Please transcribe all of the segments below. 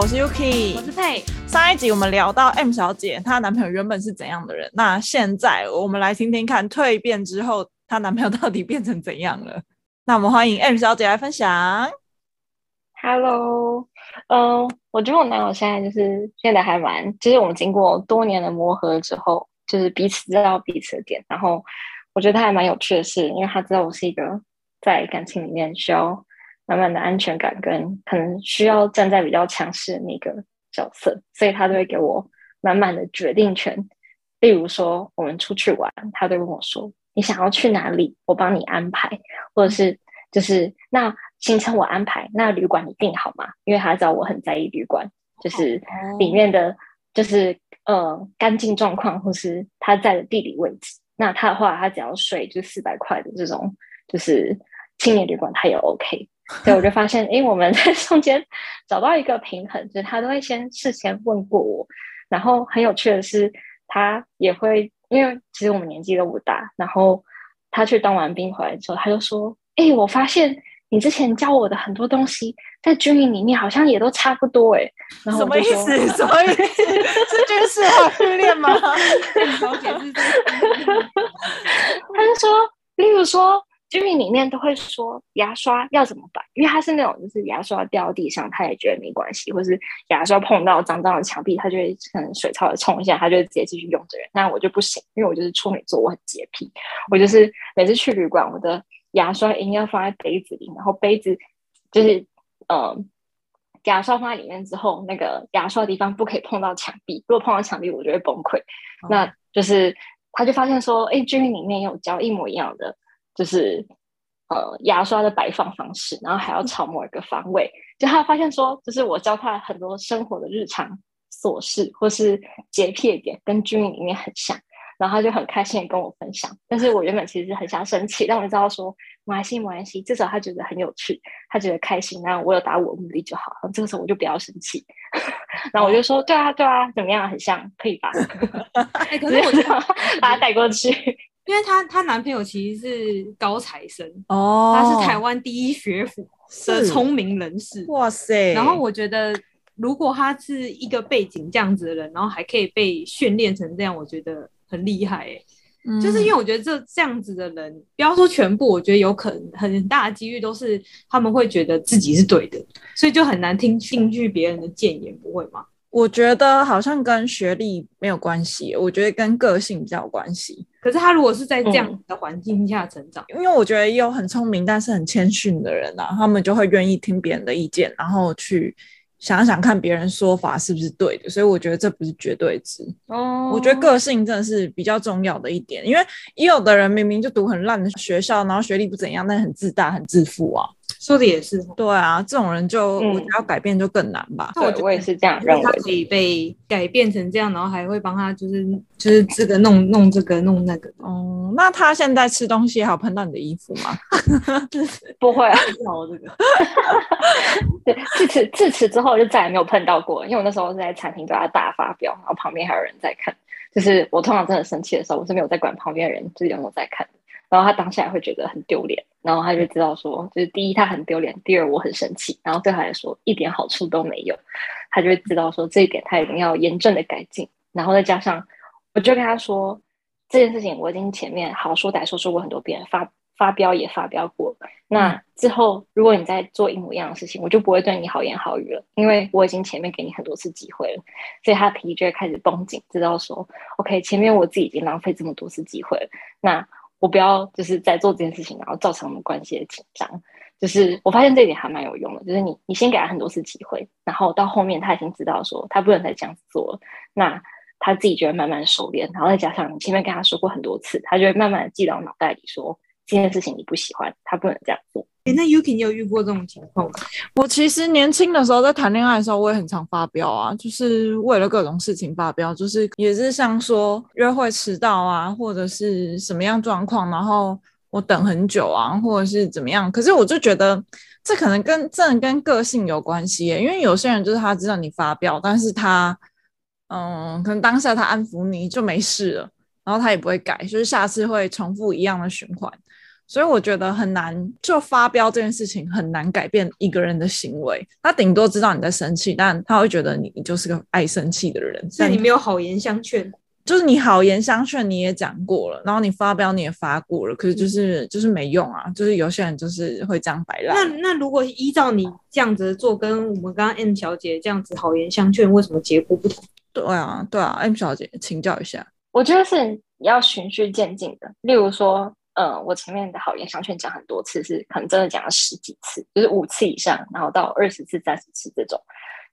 好，我是 Yuki，我是佩。上一集我们聊到 M 小姐，她男朋友原本是怎样的人？那现在我们来听听看，蜕变之后，她男朋友到底变成怎样了？那我们欢迎 M 小姐来分享。Hello，嗯、呃，我觉得我男友现在就是现在还蛮，就是我们经过多年的磨合之后，就是彼此知道彼此的点，然后我觉得他还蛮有趣的是，因为他知道我是一个在感情里面需要。满满的安全感跟可能需要站在比较强势的那个角色，所以他都会给我满满的决定权。例如说，我们出去玩，他都问我说：“你想要去哪里？我帮你安排。”或者是就是那行程我安排，那旅馆你订好吗？因为他知道我很在意旅馆，就是里面的就是呃干净状况，或是他在的地理位置。那他的话，他只要睡就四百块的这种就是青年旅馆，他也 OK。所以我就发现，哎，我们 在中间找到一个平衡，就是他都会先事先问过我，然后很有趣的是，他也会，因为其实我们年纪都不大，然后他去当完兵回来之后，他就说，哎，我发现你之前教我的很多东西，在军营里面好像也都差不多，哎，然后什么意思？什么意思？是军事化训练吗？他就说，例如说。军营里面都会说牙刷要怎么办，因为他是那种就是牙刷掉地上他也觉得没关系，或是牙刷碰到脏脏的墙壁，他就会可能水槽的冲一下，他就会直接继续用着。那我就不行，因为我就是处女座，我很洁癖，我就是每次去旅馆，我的牙刷一定要放在杯子里，然后杯子就是呃牙刷放在里面之后，那个牙刷的地方不可以碰到墙壁，如果碰到墙壁，我就会崩溃。哦、那就是他就发现说，哎，军营里面有教一模一样的。就是呃牙刷的摆放方式，然后还要朝某一个方位。就他发现说，就是我教他很多生活的日常琐事或是洁癖点，跟军营里面很像。然后他就很开心的跟我分享。但是我原本其实很想生气，但我知道说没关系没关系，至少他觉得很有趣，他觉得开心，然后我有达我的目的就好。然后这个时候我就不要生气。然后我就说对啊对啊，怎么样？很像，可以吧？欸、可是我就 把他带过去。因为她她男朋友其实是高材生哦，他是台湾第一学府的聪明人士，哇塞！然后我觉得，如果他是一个背景这样子的人，然后还可以被训练成这样，我觉得很厉害哎、嗯。就是因为我觉得这这样子的人，不要说全部，我觉得有可能很大的几率都是他们会觉得自己是对的，所以就很难听进去别人的谏言，不会吗？我觉得好像跟学历没有关系，我觉得跟个性比较有关系。可是他如果是在这样的环境下成长，嗯，因为我觉得也有很聪明但是很谦逊的人啊，他们就会愿意听别人的意见，然后去想想看别人说法是不是对的。所以我觉得这不是绝对值。哦，我觉得个性真的是比较重要的一点，因为也有的人明明就读很烂的学校，然后学历不怎样，但很自大、很自负啊。说的也是，对啊，这种人就我觉得要改变就更难吧。我我也是这样认为，他可以被改变成这样，然后还会帮他就是就是这个弄弄这个弄那个。哦，那他现在吃东西还有喷到你的衣服吗？不会啊，我这个。对，自此自此之后就再也没有碰到过，因为我那时候是在餐厅对他大发飙，然后旁边还有人在看。就是我通常真的生气的时候，我是没有在管旁边的人，就是有没有在看。然后他当下也会觉得很丢脸，然后他就知道说，就是第一他很丢脸，第二我很生气，然后对他来说一点好处都没有，他就会知道说这一点他一定要严正的改进，然后再加上我就跟他说这件事情我已经前面好说歹说说过很多遍，发发飙也发飙过，那之后如果你再做一模一样的事情，我就不会对你好言好语了，因为我已经前面给你很多次机会了，所以他脾气就会开始绷紧，知道说 OK 前面我自己已经浪费这么多次机会了，那。我不要就是在做这件事情，然后造成我们关系的紧张。就是我发现这一点还蛮有用的，就是你你先给他很多次机会，然后到后面他已经知道说他不能再这样子做了，那他自己就会慢慢熟练，然后再加上你前面跟他说过很多次，他就会慢慢记到脑袋里说这件事情你不喜欢，他不能这样做。欸、那 Yuki 你有遇过这种情况吗？我其实年轻的时候在谈恋爱的时候，我也很常发飙啊，就是为了各种事情发飙，就是也是像说约会迟到啊，或者是什么样状况，然后我等很久啊，或者是怎么样。可是我就觉得这可能跟真的跟个性有关系耶，因为有些人就是他知道你发飙，但是他嗯，可能当下他安抚你就没事了，然后他也不会改，就是下次会重复一样的循环。所以我觉得很难，就发飙这件事情很难改变一个人的行为。他顶多知道你在生气，但他会觉得你你就是个爱生气的人。但你没有好言相劝，就是你好言相劝你也讲过了，然后你发飙你也发过了，可是就是、嗯、就是没用啊。就是有些人就是会这样摆烂。那那如果依照你这样子做，跟我们刚刚 M 小姐这样子好言相劝，为什么结果不同？对啊，对啊，M 小姐请教一下。我觉得是要循序渐进的，例如说。嗯，我前面的好言相劝讲很多次，是可能真的讲了十几次，就是五次以上，然后到二十次、三十次这种，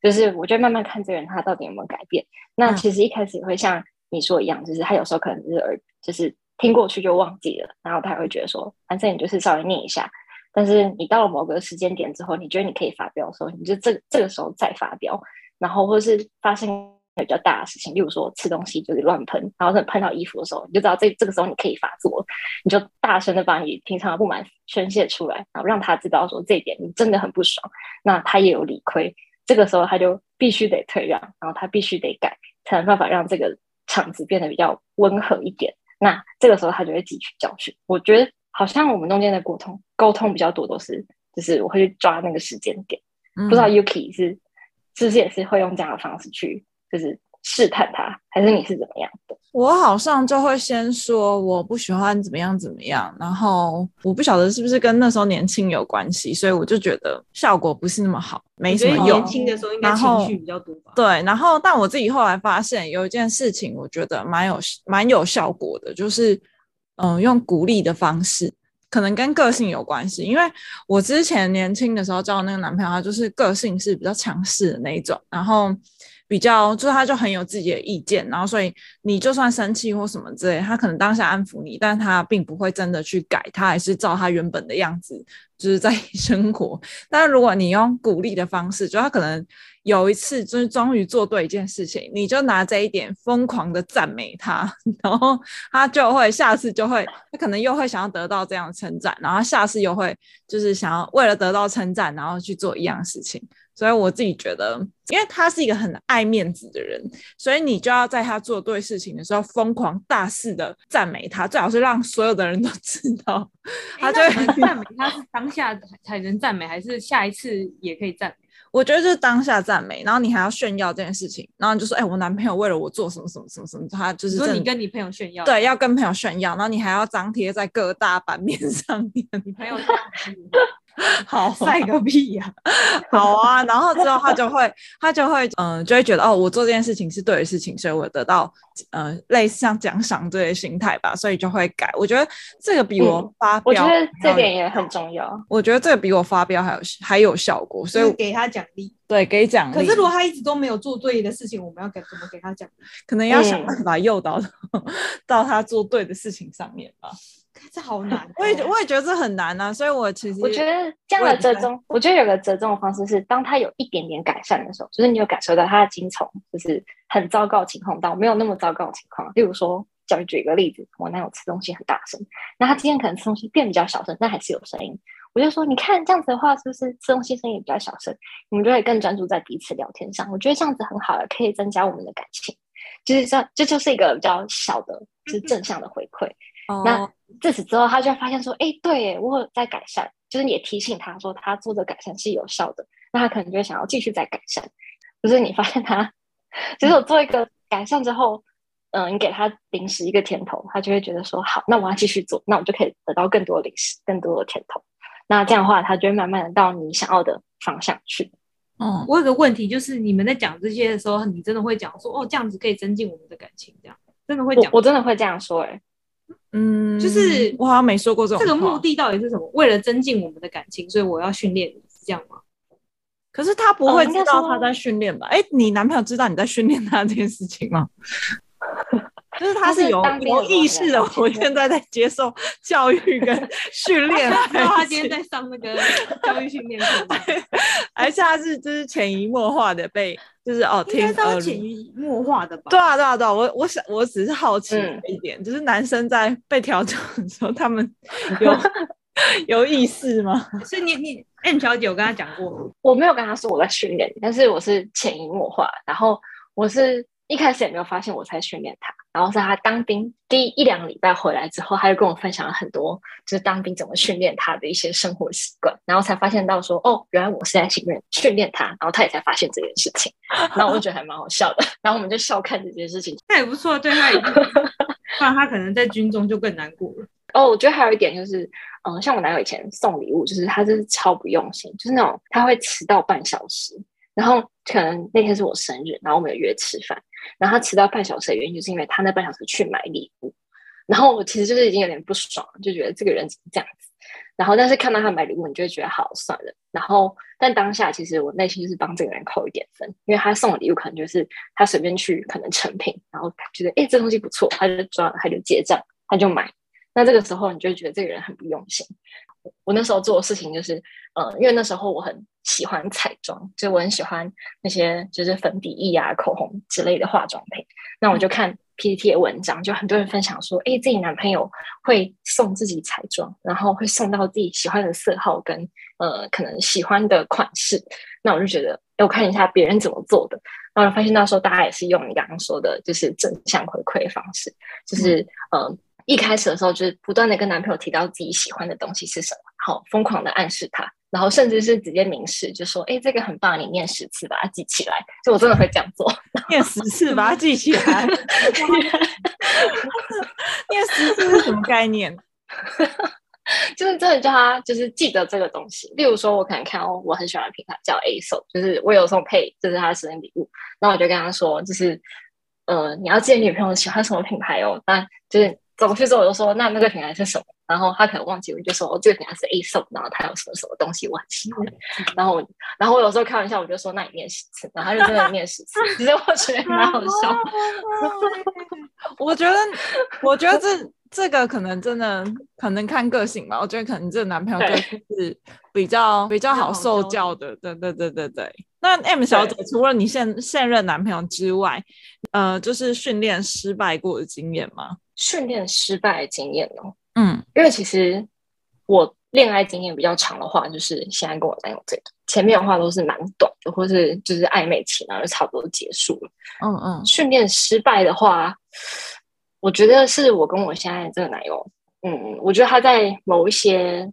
就是我就慢慢看这个人他到底有没有改变。那其实一开始也会像你说一样，就是他有时候可能就是耳，就是听过去就忘记了，然后他会觉得说，反正你就是稍微念一下。但是你到了某个时间点之后，你觉得你可以发飙的时候，你就这这个时候再发飙，然后或者是发生。比较大的事情，例如说吃东西就是乱喷，然后等喷到衣服的时候，你就知道这这个时候你可以发作，你就大声的把你平常的不满宣泄出来，然后让他知道说这一点你真的很不爽，那他也有理亏，这个时候他就必须得退让，然后他必须得改，才能办法让这个场子变得比较温和一点。那这个时候他就会汲取教训。我觉得好像我们中间的沟通沟通比较多都是，就是我会去抓那个时间点，嗯、不知道 Yuki 是是不是也是会用这样的方式去。就是试探他，还是你是怎么样的？我好像就会先说我不喜欢怎么样怎么样，然后我不晓得是不是跟那时候年轻有关系，所以我就觉得效果不是那么好，没什么用。年轻的时候应该情绪比较多吧？对，然后但我自己后来发现有一件事情，我觉得蛮有蛮有效果的，就是嗯、呃，用鼓励的方式，可能跟个性有关系，因为我之前年轻的时候交的那个男朋友，他就是个性是比较强势的那一种，然后。比较就是他就很有自己的意见，然后所以你就算生气或什么之类，他可能当下安抚你，但他并不会真的去改，他还是照他原本的样子就是在 生活。但如果你用鼓励的方式，就他可能有一次就是终于做对一件事情，你就拿这一点疯狂的赞美他，然后他就会下次就会他可能又会想要得到这样的称赞，然后下次又会就是想要为了得到称赞，然后去做一样事情。所以我自己觉得，因为他是一个很爱面子的人，所以你就要在他做对事情的时候疯狂大肆的赞美他，最好是让所有的人都知道。他就会赞美他是当下才能赞美，还是下一次也可以赞美？我觉得就是当下赞美，然后你还要炫耀这件事情，然后你就说：“哎、欸，我男朋友为了我做什么什么什么什么。”他就是说你跟你朋友炫耀，对，要跟朋友炫耀，然后你还要张贴在各大版面上面。你朋友 好 帅个屁呀！好啊，然后之后他就会，他就会，嗯、呃，就会觉得哦，我做这件事情是对的事情，所以我得到，呃，类似像奖赏这些心态吧，所以就会改。我觉得这个比我发我觉得这点也很重要。我觉得这个比我发飙还有还有效果，所以我给他奖励。对，给奖励。可是如果他一直都没有做对的事情，我们要给怎么给他奖励？可能要想办法诱导到、嗯、到他做对的事情上面吧。这好难，我也我也觉得这很难啊，所以我其实我觉得这样的折中，我，我觉得有个折中的方式是，当他有一点点改善的时候，就是你有感受到他的精虫就是很糟糕的情况到没有那么糟糕的情况。例如说，假如举一个例子，我男友吃东西很大声，那他今天可能吃东西变比较小声，但还是有声音。我就说，你看这样子的话，是不是吃东西声音比较小声？你们就会更专注在彼此聊天上。我觉得这样子很好了，可以增加我们的感情。就是这这就是一个比较小的，就是正向的回馈。嗯、那。自此之后，他就会发现说：“哎、欸，对，我有在改善。”就是你也提醒他说，他做的改善是有效的，那他可能就会想要继续再改善。就是你发现他，就是我做一个改善之后，嗯、呃，你给他零食一个甜头，他就会觉得说：“好，那我要继续做，那我就可以得到更多的零食，更多的甜头。”那这样的话，他就会慢慢的到你想要的方向去。嗯，我有个问题，就是你们在讲这些的时候，你真的会讲说：“哦，这样子可以增进我们的感情。”这样真的会讲我？我真的会这样说、欸，哎。嗯，就是我好像没说过这种。这个目的到底是什么？为了增进我们的感情，所以我要训练你，是这样吗？可是他不会知道他在训练吧？哎、哦欸，你男朋友知道你在训练他这件事情吗？就是他是有有意识的，我现在在接受教育跟训练，他今天在上那个教育训练课，而且他是就是潜移默化的被，就是哦，听应该是潜移默化的吧？对啊，对啊，对啊，我我想我只是好奇一点，嗯、就是男生在被调整的时候，他们有 有意识吗？所以你你 M 小姐有跟他讲过？我没有跟他说我在训练，但是我是潜移默化，然后我是一开始也没有发现我在训练他。然后是他当兵第一两个礼拜回来之后，他就跟我分享了很多，就是当兵怎么训练他的一些生活习惯，然后才发现到说，哦，原来我是在训练训练他，然后他也才发现这件事情，然后我就觉得还蛮好笑的，然后我们就笑看这件事情，那也不错，对他也，不然他可能在军中就更难过了。哦，我觉得还有一点就是，嗯、呃，像我男友以前送礼物，就是他就是超不用心，就是那种他会迟到半小时。然后可能那天是我生日，然后我们有约吃饭，然后他迟到半小时的原因就是因为他那半小时去买礼物，然后我其实就是已经有点不爽，就觉得这个人怎么这样子。然后但是看到他买礼物，你就会觉得好算了。然后但当下其实我内心就是帮这个人扣一点分，因为他送的礼物可能就是他随便去可能成品，然后觉得哎这东西不错，他就抓他就结账，他就买。那这个时候你就觉得这个人很不用心。我那时候做的事情就是，呃，因为那时候我很喜欢彩妆，就我很喜欢那些就是粉底液啊、口红之类的化妆品。那我就看 PPT 的文章，就很多人分享说，哎，自己男朋友会送自己彩妆，然后会送到自己喜欢的色号跟呃可能喜欢的款式。那我就觉得，哎，我看一下别人怎么做的，然后发现到时候大家也是用你刚刚说的，就是正向回馈的方式，就是嗯。呃一开始的时候，就是不断的跟男朋友提到自己喜欢的东西是什么，好疯狂的暗示他，然后甚至是直接明示，就说：“哎，这个很棒，你念十次把它记起来。”就我真的会这样做，念十次把它记起来。念十次是什么概念？就是真的叫他就是记得这个东西。例如说，我可能看哦，我很喜欢的品牌叫 Aso，就是我有送配，这、就是他的生日礼物。那我就跟他说，就是呃，你要记得女朋友喜欢什么品牌哦，那就是。走过去之后，我就说：“那那个品牌是什么？”然后他可能忘记，我就说：“哦，这个品牌是 Aesop，然后它有什么什么东西我很喜欢。”然后，然后我有时候开玩笑，我就说：“那你念十次。”然后他就真的念十次，其实我觉得蛮好笑。我觉得，我觉得这这个可能真的可能看个性吧。我觉得可能这个男朋友就是比较 比较好受教的。对对对对对。那 M 小姐除了你现现任男朋友之外，呃，就是训练失败过的经验吗？训练失败的经验哦，嗯，因为其实我恋爱经验比较长的话，就是现在跟我男友这个，前面的话都是蛮短的，或是就是暧昧期，然后就差不多结束了。嗯嗯，训练失败的话，我觉得是我跟我现在这个男友，嗯，我觉得他在某一些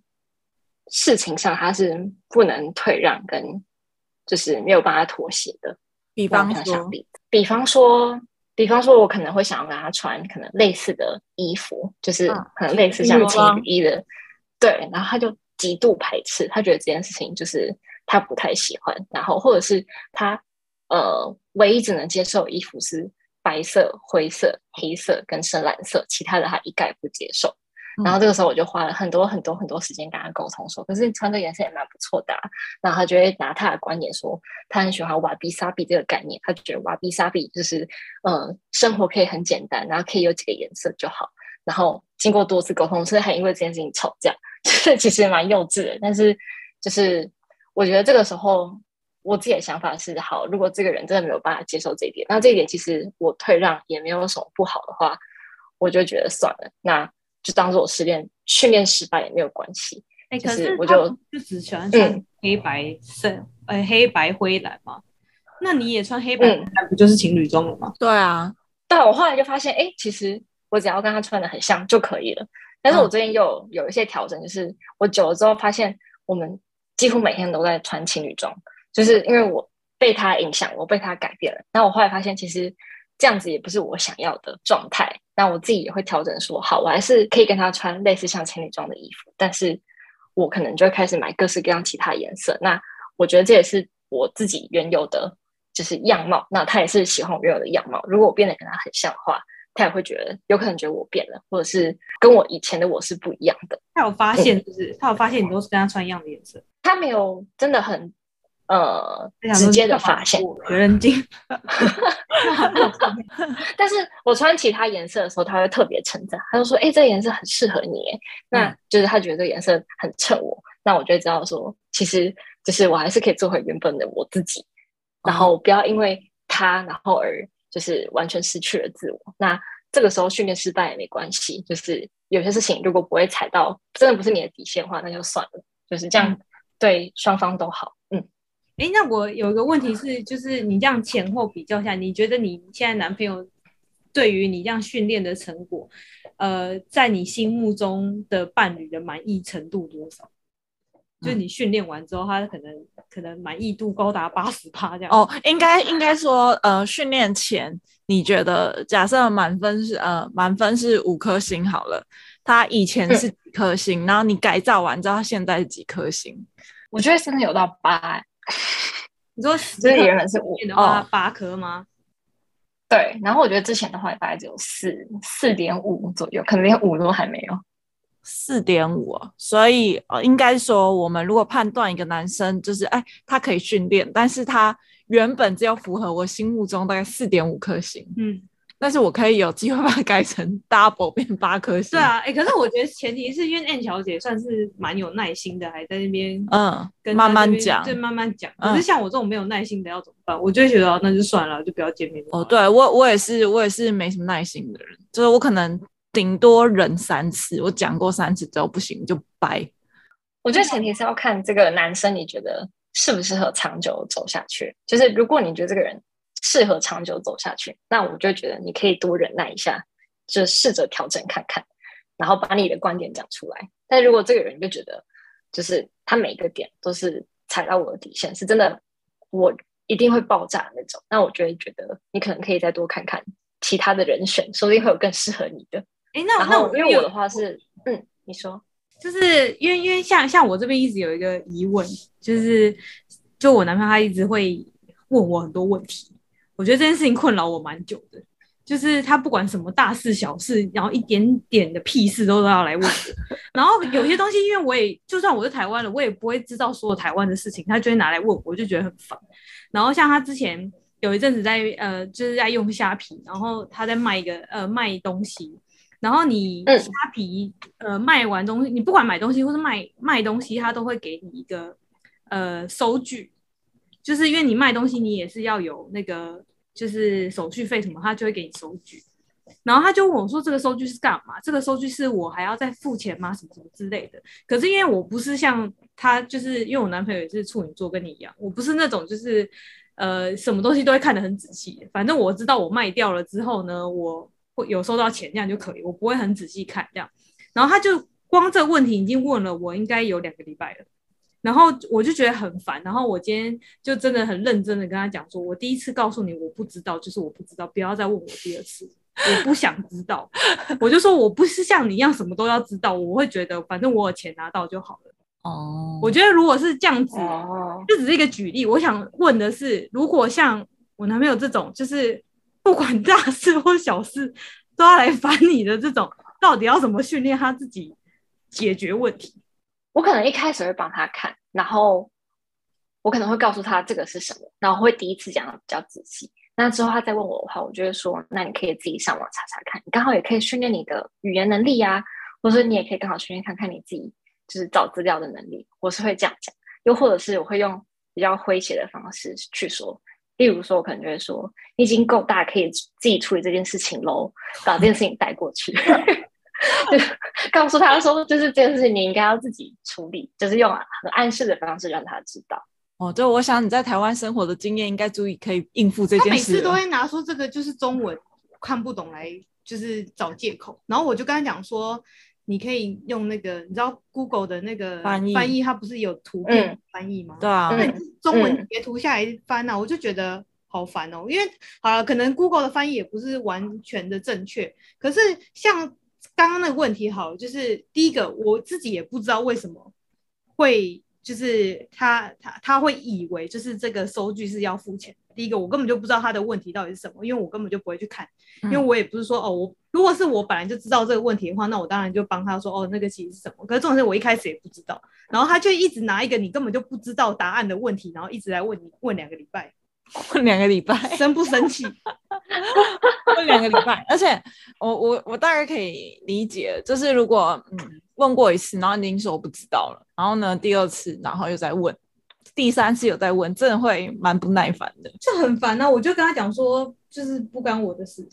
事情上他是不能退让，跟就是没有办法妥协的。比方说，比方说。比方说，我可能会想要跟他穿可能类似的衣服，就是可能类似像情侣衣的，嗯、对。然后他就极度排斥，他觉得这件事情就是他不太喜欢。然后或者是他呃，唯一只能接受衣服是白色、灰色、黑色跟深蓝色，其他的他一概不接受。然后这个时候我就花了很多很多很多时间跟他沟通说，可是你穿这颜色也蛮不错的啊。然后他就会拿他的观点说，他很喜欢瓦比萨比这个概念，他觉得瓦比萨比就是嗯，生活可以很简单，然后可以有几个颜色就好。然后经过多次沟通，所以还因为这件事情吵架，就是其实蛮幼稚的。但是就是我觉得这个时候我自己的想法是，好，如果这个人真的没有办法接受这一点，那这一点其实我退让也没有什么不好的话，我就觉得算了。那就当做我失恋训练失败也没有关系。哎、欸，可是我就就只喜欢穿黑白色，呃、嗯，黑白灰蓝嘛。那你也穿黑白蓝，不就是情侣装了吗？对啊。但我后来就发现，哎、欸，其实我只要跟他穿的很像就可以了。但是我最近又有，有一些调整，就是我久了之后发现，我们几乎每天都在穿情侣装，就是因为我被他影响，我被他改变了。那我后来发现，其实。这样子也不是我想要的状态，那我自己也会调整说，好，我还是可以跟他穿类似像情侣装的衣服，但是我可能就会开始买各式各样其他颜色。那我觉得这也是我自己原有的就是样貌，那他也是喜欢我原有的样貌。如果我变得跟他很像的话，他也会觉得有可能觉得我变了，或者是跟我以前的我是不一样的。他有发现，就是、嗯、他有发现你都是跟他穿一样的颜色，他没有真的很。呃，直接的发现，有人精。但是我穿其他颜色的时候，他会特别称赞，他就说：“哎、欸，这个颜色很适合你。”那就是他觉得这个颜色很衬我。那我就知道说，其实就是我还是可以做回原本的我自己，然后不要因为他，然后而就是完全失去了自我。那这个时候训练失败也没关系，就是有些事情如果不会踩到，真的不是你的底线的话，那就算了，就是这样，对双方都好。嗯。哎，那我有一个问题是，就是你这样前后比较下，你觉得你现在男朋友对于你这样训练的成果，呃，在你心目中的伴侣的满意程度多少？就你训练完之后，他可能可能满意度高达八十趴这样。哦，应该应该说，呃，训练前你觉得，假设满分是呃满分是五颗星好了，他以前是几颗星，嗯、然后你改造完之后，他现在是几颗星？我觉得真的有到八、欸。你说这原本是五的话，八颗吗？对，然后我觉得之前的话大概只有四四点五左右，可能连五都还没有。四点五，所以呃，应该说，我们如果判断一个男生就是，哎，他可以训练，但是他原本只有符合我心目中大概四点五颗星，嗯，但是我可以有机会把它改成 double 变八颗星。对啊，哎，可是我觉得前提是因为 N 小姐算是蛮有耐心的，还在那边嗯，跟慢慢讲，对，慢慢讲。可是像我这种没有耐心的要怎么办？我就会觉得那就算了，就不要见面。哦，对我我也是，我也是没什么耐心的人，就是我可能。顶多忍三次，我讲过三次之后不行就掰。我觉得前提是要看这个男生，你觉得适不适合长久走下去。就是如果你觉得这个人适合长久走下去，那我就觉得你可以多忍耐一下，就试着调整看看，然后把你的观点讲出来。但如果这个人就觉得，就是他每个点都是踩到我的底线，是真的我一定会爆炸的那种，那我就会觉得你可能可以再多看看其他的人选，说不定会有更适合你的。哎，那那我因为我的话是，嗯，你说，就是因为因为像像我这边一直有一个疑问，就是就我男朋友他一直会问我很多问题，我觉得这件事情困扰我蛮久的，就是他不管什么大事小事，然后一点点的屁事都都要来问我，然后有些东西因为我也就算我是台湾的，我也不会知道所有台湾的事情，他就会拿来问我，我就觉得很烦。然后像他之前有一阵子在呃就是在用虾皮，然后他在卖一个呃卖东西。然后你虾皮、嗯、呃卖完东西，你不管买东西或是卖卖东西，他都会给你一个呃收据，就是因为你卖东西，你也是要有那个就是手续费什么，他就会给你收据。然后他就问我说：“这个收据是干嘛？这个收据是我还要再付钱吗？什么什么之类的。”可是因为我不是像他，就是因为我男朋友也是处女座，跟你一样，我不是那种就是呃什么东西都会看得很仔细。反正我知道我卖掉了之后呢，我。会有收到钱这样就可以，我不会很仔细看这样。然后他就光这个问题已经问了我应该有两个礼拜了，然后我就觉得很烦。然后我今天就真的很认真的跟他讲说，我第一次告诉你我不知道，就是我不知道，不要再问我第二次，我不想知道。我就说我不是像你一样什么都要知道，我会觉得反正我有钱拿到就好了。哦，我觉得如果是这样子，这只是一个举例。我想问的是，如果像我男朋友这种，就是。不管大事或小事都要来烦你的这种，到底要怎么训练他自己解决问题？我可能一开始会帮他看，然后我可能会告诉他这个是什么，然后会第一次讲的比较仔细。那之后他再问我的话，我就会说：那你可以自己上网查查看，你刚好也可以训练你的语言能力呀、啊，或者你也可以刚好训练看看你自己就是找资料的能力。我是会这样讲，又或者是我会用比较诙谐的方式去说。例如说，我可能就会说：“你已经够大，可以自己处理这件事情喽，把这件事情带过去。” 就告诉他说：“就是这件事情，你应该要自己处理，就是用很暗示的方式让他知道。”哦，对我想你在台湾生活的经验，应该足以可以应付这件事。他每次都会拿出这个就是中文看不懂来，就是找借口。然后我就跟他讲说。你可以用那个，你知道 Google 的那个翻译，翻译它不是有图片翻译吗？对啊，那中文截图下来翻啊，我就觉得好烦哦。因为好了，可能 Google 的翻译也不是完全的正确。可是像刚刚那个问题，好，就是第一个我自己也不知道为什么会，就是他他他会以为就是这个收据是要付钱。第一个，我根本就不知道他的问题到底是什么，因为我根本就不会去看，因为我也不是说哦，我如果是我本来就知道这个问题的话，那我当然就帮他说哦，那个其实是什么。可是重点是我一开始也不知道，然后他就一直拿一个你根本就不知道答案的问题，然后一直来问你，问两个礼拜，问两个礼拜，生不生气？问两个礼拜，而且我我我大概可以理解，就是如果嗯问过一次，然后你已经说我不知道了，然后呢第二次，然后又再问。第三次有在问，真的会蛮不耐烦的，就很烦啊！我就跟他讲说，就是不干我的事，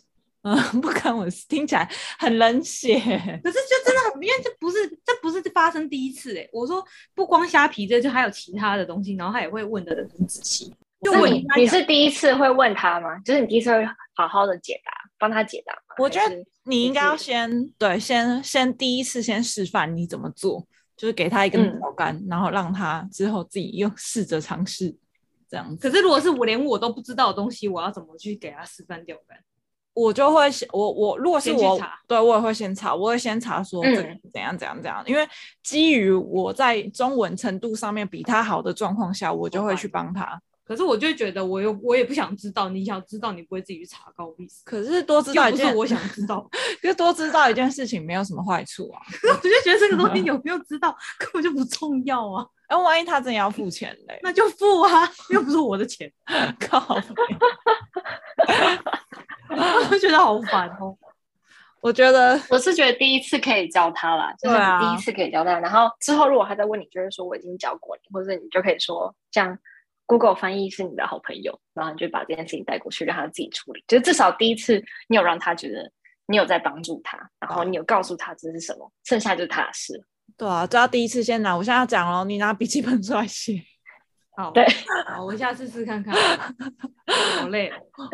嗯，不干我的事，听起来很冷血，可是就真的很，因为这不是这不是发生第一次哎、欸。我说不光虾皮这，就还有其他的东西，然后他也会问的很仔细。就问你，你是第一次会问他吗？就是你第一次会好好的解答，帮他解答吗？我觉得你应该要先对，先先第一次先示范你怎么做，就是给他一根标杆，嗯、然后让他之后自己又 试着尝试这样子。可是如果是我连我都不知道的东西，我要怎么去给他示范钓竿？我就会我我如果是我，对我也会先查，我会先查说这怎样怎样怎样，嗯、因为基于我在中文程度上面比他好的状况下，我就会去帮他。可是我就觉得，我又我也不想知道，你想知道你不会自己去查，高意思。可是多知道一件，不是我想知道，就多知道一件事情没有什么坏处啊。我就觉得这个东西有没有知道根本就不重要啊。哎，万一他真的要付钱嘞？那就付啊，又不是我的钱，靠！我觉得好烦哦。我觉得我是觉得第一次可以教他啦，就是第一次可以教他，然后之后如果他再问你，就是说我已经教过你，或者你就可以说这样。Google 翻译是你的好朋友，然后你就把这件事情带过去，让他自己处理。就是至少第一次，你有让他觉得你有在帮助他，然后你有告诉他这是什么，剩下就是他的事。对啊，就要第一次先拿。我现在要讲喽，你拿笔记本出来写。好，对，好，我下次试看看。好累，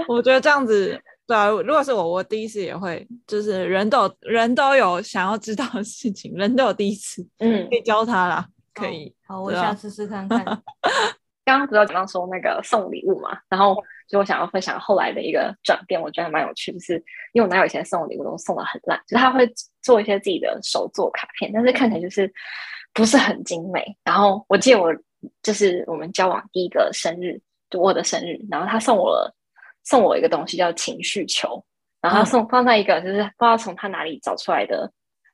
我觉得这样子，对啊，如果是我，我第一次也会，就是人都有人都有想要知道的事情，人都有第一次，嗯，可以教他啦，可以。好，我下次试看看。刚刚不是讲到说那个送礼物嘛，然后就我想要分享后来的一个转变，我觉得还蛮有趣，就是因为我男友以前送礼物都送的很烂，就是他会做一些自己的手作卡片，但是看起来就是不是很精美。然后我记得我就是我们交往第一个生日，就我的生日，然后他送我了送我一个东西叫情绪球，然后他送放在一个就是不知道从他哪里找出来的，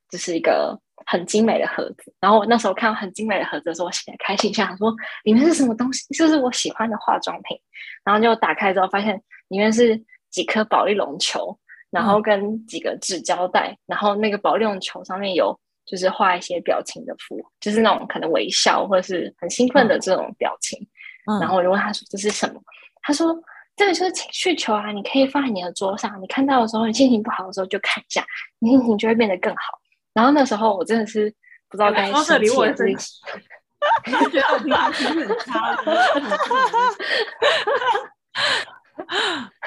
就是一个。很精美的盒子，然后我那时候看到很精美的盒子的时候，我心里开心一下，想说里面是什么东西？是不是我喜欢的化妆品？然后就打开之后，发现里面是几颗保丽龙球，然后跟几个纸胶带，然后那个保丽龙球上面有就是画一些表情的符，就是那种可能微笑或者是很兴奋的这种表情。然后我就问他说这是什么？他说这个就是情绪球啊，你可以放在你的桌上，你看到的时候，你心情不好的时候就看一下，你心情就会变得更好。然后那时候我真的是不知道该说什么，我自己觉得我平常心情很差。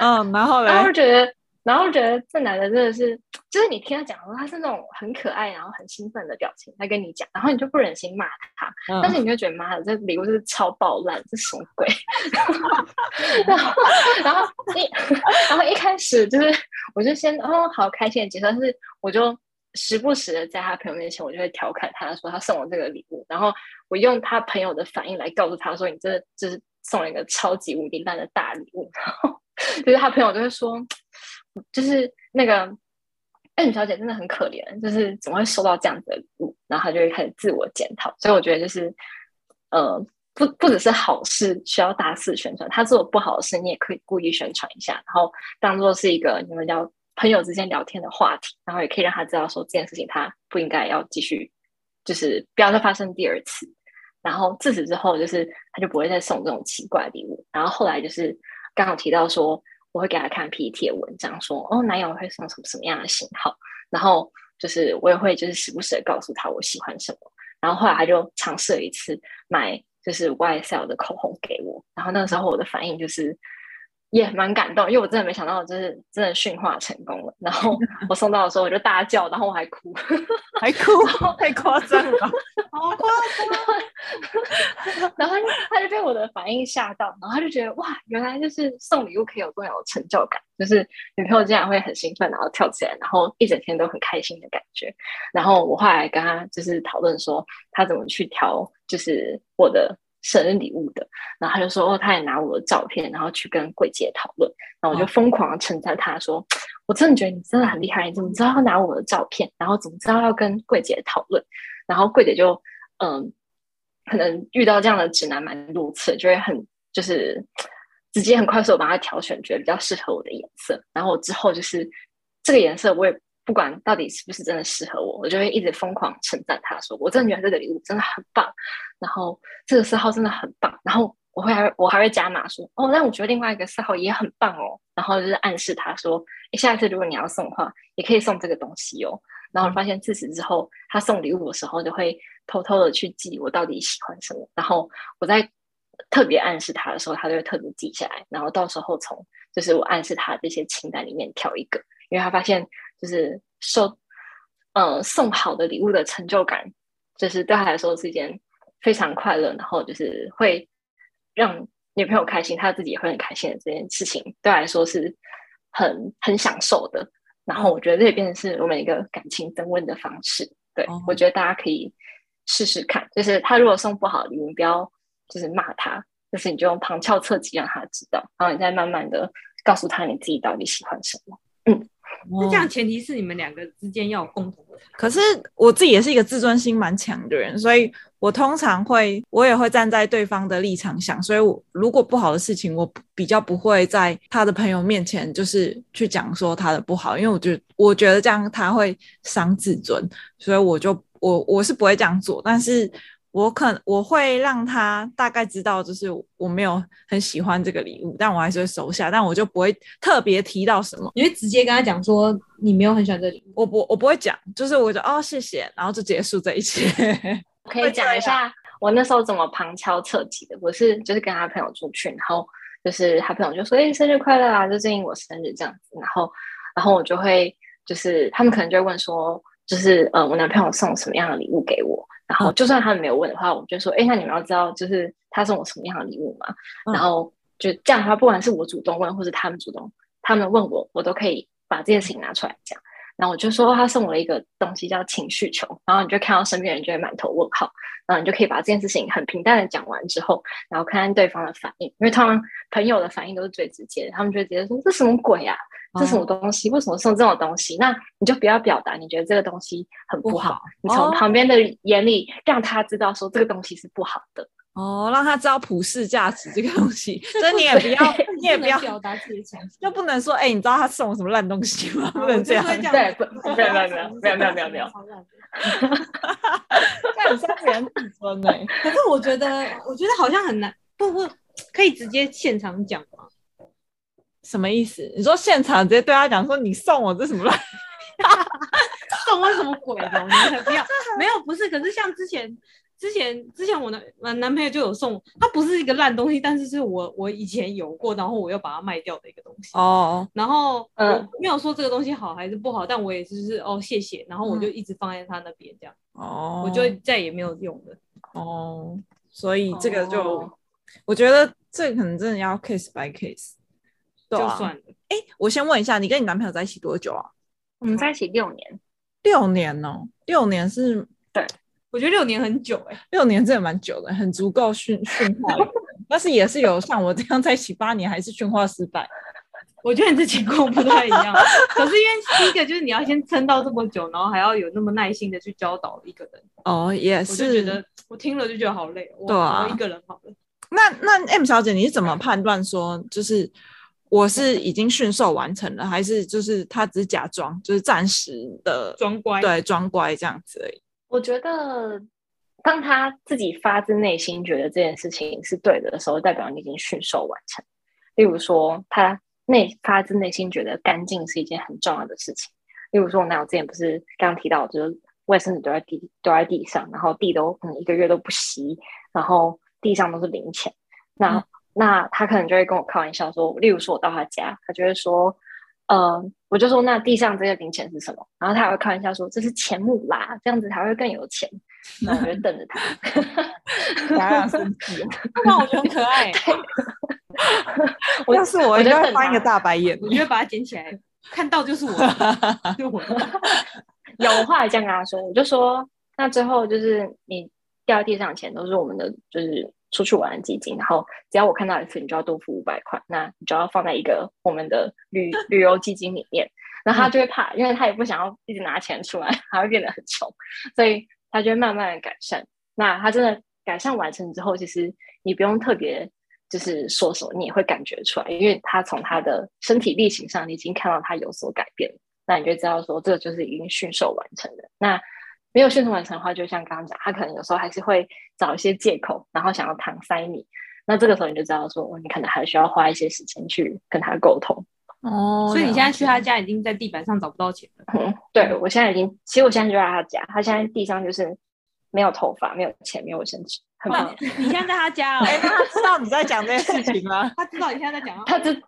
嗯，然后然后觉得，然后觉得这男的真的是，就是你听他讲的时候，他是那种很可爱，然后很兴奋的表情在跟你讲，然后你就不忍心骂他，嗯、但是你就觉得妈的，这礼物是超爆烂，这什么鬼？然后，然后一，然后一开始就是，我就先哦，好开心的接受，但是我就。时不时的在他朋友面前，我就会调侃他说他送我这个礼物，然后我用他朋友的反应来告诉他说，你这就是送了一个超级无敌烂的大礼物。然后就是他朋友就会说，就是那个 M 小姐真的很可怜，就是怎么会收到这样子的礼物？然后他就会开始自我检讨。所以我觉得就是，呃，不不只是好事需要大肆宣传，他做不好的事你也可以故意宣传一下，然后当做是一个你们要。朋友之间聊天的话题，然后也可以让他知道说这件事情他不应该要继续，就是不要再发生第二次。然后自此之后，就是他就不会再送这种奇怪的礼物。然后后来就是刚好提到说，我会给他看 PTT 的文章，说哦，男友会送什么什么样的型号。然后就是我也会就是时不时的告诉他我喜欢什么。然后后来他就尝试了一次买就是 YSL 的口红给我。然后那个时候我的反应就是。也蛮感动，因为我真的没想到，就是真的驯化成功了。然后我送到的时候，我就大叫，然后我还哭，还哭，太夸张了，好夸张。然后他就被我的反应吓到，然后他就觉得哇，原来就是送礼物可以有这种成就感，就是女朋友竟然会很兴奋，然后跳起来，然后一整天都很开心的感觉。然后我后来跟他就是讨论说，他怎么去调，就是我的。生日礼物的，然后他就说，哦，他也拿我的照片，然后去跟柜姐讨论，然后我就疯狂的称赞他说，我真的觉得你真的很厉害，你怎么知道要拿我的照片，然后怎么知道要跟柜姐讨论，然后柜姐就嗯，可能遇到这样的直男蛮多次，就会很就是直接很快速的帮他挑选，觉得比较适合我的颜色，然后我之后就是这个颜色我也。不管到底是不是真的适合我，我就会一直疯狂称赞他，说我真的觉得这个礼物真的很棒，然后这个色号真的很棒，然后我会还我还会加码说哦，那我觉得另外一个色号也很棒哦，然后就是暗示他说，诶，下次如果你要送的话，也可以送这个东西哦。然后发现自此之后，他送礼物的时候就会偷偷的去记我到底喜欢什么，然后我在特别暗示他的时候，他就会特别记下来，然后到时候从就是我暗示他的这些清单里面挑一个。因为他发现就是收呃送好的礼物的成就感，就是对他来说是一件非常快乐，然后就是会让女朋友开心，他自己也会很开心的这件事情，对他来说是很很享受的。然后我觉得这也变成是我们一个感情增温的方式。对、哦、我觉得大家可以试试看，就是他如果送不好的礼物，不要就是骂他，就是你就用旁敲侧击让他知道，然后你再慢慢的告诉他你自己到底喜欢什么。嗯，那这样前提是你们两个之间要有共同的。可是我自己也是一个自尊心蛮强的人，所以我通常会，我也会站在对方的立场想，所以我如果不好的事情，我比较不会在他的朋友面前就是去讲说他的不好，因为我觉得我觉得这样他会伤自尊，所以我就我我是不会这样做，但是。我可能我会让他大概知道，就是我没有很喜欢这个礼物，但我还是会收下，但我就不会特别提到什么，你会直接跟他讲说你没有很喜欢这个礼物，我不我不会讲，就是我就哦谢谢，然后就结束这一切。可以讲一下我那时候怎么旁敲侧击的，我是就是跟他朋友出去，然后就是他朋友就说哎、欸、生日快乐啊，就建议我生日这样子，然后然后我就会就是他们可能就会问说，就是呃我男朋友送什么样的礼物给我。然后，就算他们没有问的话，我就说：“哎，那你们要知道，就是他送我什么样的礼物嘛？”嗯、然后就这样的话，不管是我主动问，或是他们主动，他们问我，我都可以把这件事情拿出来讲。然后我就说，他送我了一个东西叫情绪球。然后你就看到身边人就会满头问号。然后你就可以把这件事情很平淡的讲完之后，然后看看对方的反应，因为他们朋友的反应都是最直接的，他们就会直接说：“这什么鬼呀、啊？”这什么东西？为什么送这种东西？那你就不要表达你觉得这个东西很不好。不好，你从旁边的眼里让他知道说这个东西是不好的。哦，让他知道普世价值这个东西。所以你也不要，你也不要表达自己的想法，就不能说哎、欸，你知道他送我什么烂东西吗？不能这样。对，没有没有没有没有没有没有没有。哈哈哈哈哈！这样伤别人自尊呢。可是我觉得，我觉得好像很难，不不，可以直接现场讲吗？什么意思？你说现场直接对他讲说，你送我这什么烂？送我什么鬼的？你不要，没有不是。可是像之前之前之前我男男朋友就有送，他不是一个烂东西，但是是我我以前有过，然后我又把它卖掉的一个东西。哦。然后嗯，没有说这个东西好还是不好，但我也就是哦谢谢，然后我就一直放在他那边这样。哦。我就再也没有用了。哦。所以这个就、哦、我觉得这可能真的要 case by case。对啊、就算了。哎，我先问一下，你跟你男朋友在一起多久啊？我们在一起六年。六年哦，六年是？对，我觉得六年很久哎、欸，六年真的蛮久的，很足够驯驯化。但是也是有像我这样在一起八年还是驯化失败。我觉得你这情况不太一样。可是因为第一个就是你要先撑到这么久，然后还要有那么耐心的去教导一个人。哦，也是。我就觉得我听了就觉得好累。我一个人好了。那那 M 小姐，你是怎么判断说就是？我是已经驯兽完成了，还是就是他只是假装，就是暂时的装乖，对，装乖这样子而已。我觉得，当他自己发自内心觉得这件事情是对的的时候，代表你已经驯兽完成。例如说，他内发自内心觉得干净是一件很重要的事情。例如说，我男友之前不是刚刚提到，就是卫生纸都在地都在地上，然后地都可能一个月都不洗，然后地上都是零钱，那。嗯那他可能就会跟我开玩笑说，例如说我到他家，他就会说，呃，我就说那地上这个零钱是什么？然后他还会开玩笑说这是钱木啦，这样子才会更有钱。然后我就瞪着他，哈 哈生气，那我觉得很可爱。我要是我，我就会翻一个大白眼，我就会把它捡起来，看到就是我，就我。有话这样跟他说，我就说，那最后就是你掉地上的钱都是我们的，就是。出去玩的基金，然后只要我看到一次，你就要多付五百块，那你就要放在一个我们的旅 旅游基金里面。然后他就会怕，因为他也不想要一直拿钱出来，他会变得很穷，所以他就会慢慢的改善。那他真的改善完成之后，其实你不用特别就是说什么，你也会感觉出来，因为他从他的身体力行上，你已经看到他有所改变，那你就知道说这个就是已经驯兽完成的。那没有驯兽完成的话，就像刚刚讲，他可能有时候还是会找一些借口，然后想要搪塞你。那这个时候你就知道说，你可能还需要花一些时间去跟他沟通。哦，所以你现在去他家已经在地板上找不到钱了。嗯，对，我现在已经，其实我现在就在他家，他现在地上就是没有头发、没有钱、没有卫生纸。哇，你现在在他家哦？哎，那他知道你在讲这件事情吗？他知道你现在在讲吗？他知。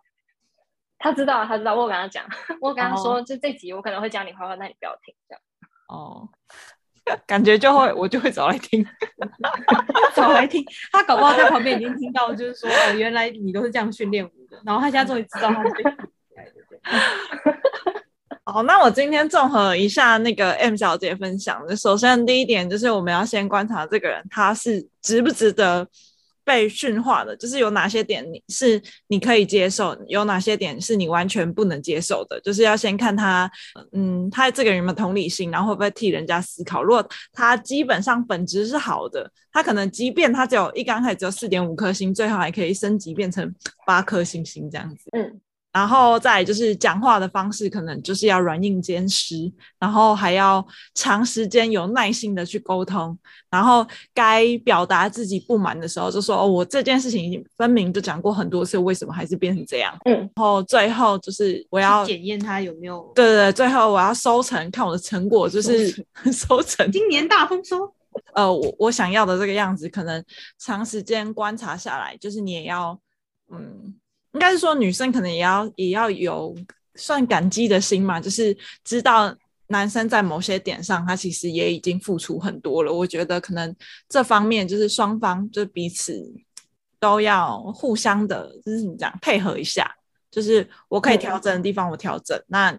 他知道，他知道，我有跟他讲，我跟他说，哦、就这集我可能会讲你坏话，那你不要听，这样。哦，感觉就会我就会找来听，找来听。他搞不好在旁边已经听到，就是说哦，原来你都是这样训练我的，然后他现在终于知道他是。好，那我今天综合一下那个 M 小姐分享的，首先第一点就是我们要先观察这个人，他是值不值得。被驯化的，就是有哪些点你是你可以接受，有哪些点是你完全不能接受的，就是要先看他，嗯，他这个人有没有同理心，然后会不会替人家思考。如果他基本上本质是好的，他可能即便他只有一刚开始只有四点五颗星，最后还可以升级变成八颗星星这样子。嗯。然后再就是讲话的方式，可能就是要软硬兼施，然后还要长时间有耐心的去沟通，然后该表达自己不满的时候，就说哦，我这件事情分明就讲过很多次，为什么还是变成这样？嗯，然后最后就是我要检验他有没有，对对对，最后我要收成，看我的成果就是收成，收成今年大丰收。呃，我我想要的这个样子，可能长时间观察下来，就是你也要嗯。应该是说，女生可能也要也要有算感激的心嘛，就是知道男生在某些点上，他其实也已经付出很多了。我觉得可能这方面就是双方就彼此都要互相的，就是你这样配合一下。就是我可以调整的地方，我调整。那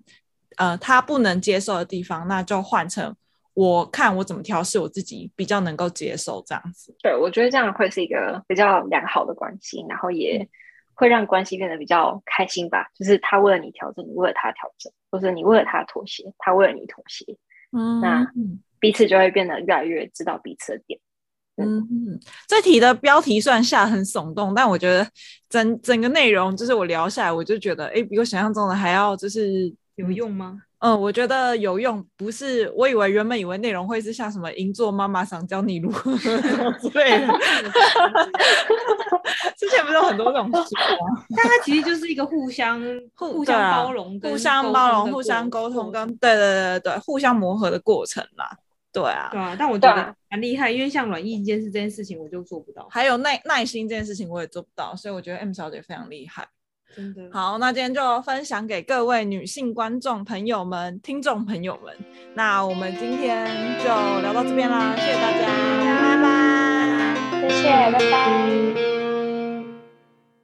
呃，他不能接受的地方，那就换成我看我怎么调试我自己比较能够接受这样子。对，我觉得这样会是一个比较良好的关系，然后也。嗯会让关系变得比较开心吧，就是他为了你调整，你为了他调整，或者你为了他妥协，他为了你妥协，嗯，那彼此就会变得越来越知道彼此的点。嗯，嗯，这题的标题虽然下很耸动，但我觉得整整个内容就是我聊下来，我就觉得，哎，比我想象中的还要就是有用吗？嗯，我觉得有用，不是我以为原本以为内容会是像什么银座妈妈想教你如何 之类的，之前不是有很多这种书吗？但它其实就是一个互相 互互相包容、互相包容、互相沟通跟对对对对互相磨合的过程啦。对啊，对啊，但我觉得蛮厉害，因为像软硬兼施这件事情我就做不到，还有耐耐心这件事情我也做不到，所以我觉得 M 小姐非常厉害。真的好，那今天就分享给各位女性观众朋友们、听众朋友们。那我们今天就聊到这边啦，谢谢大家，拜拜，谢谢，拜拜。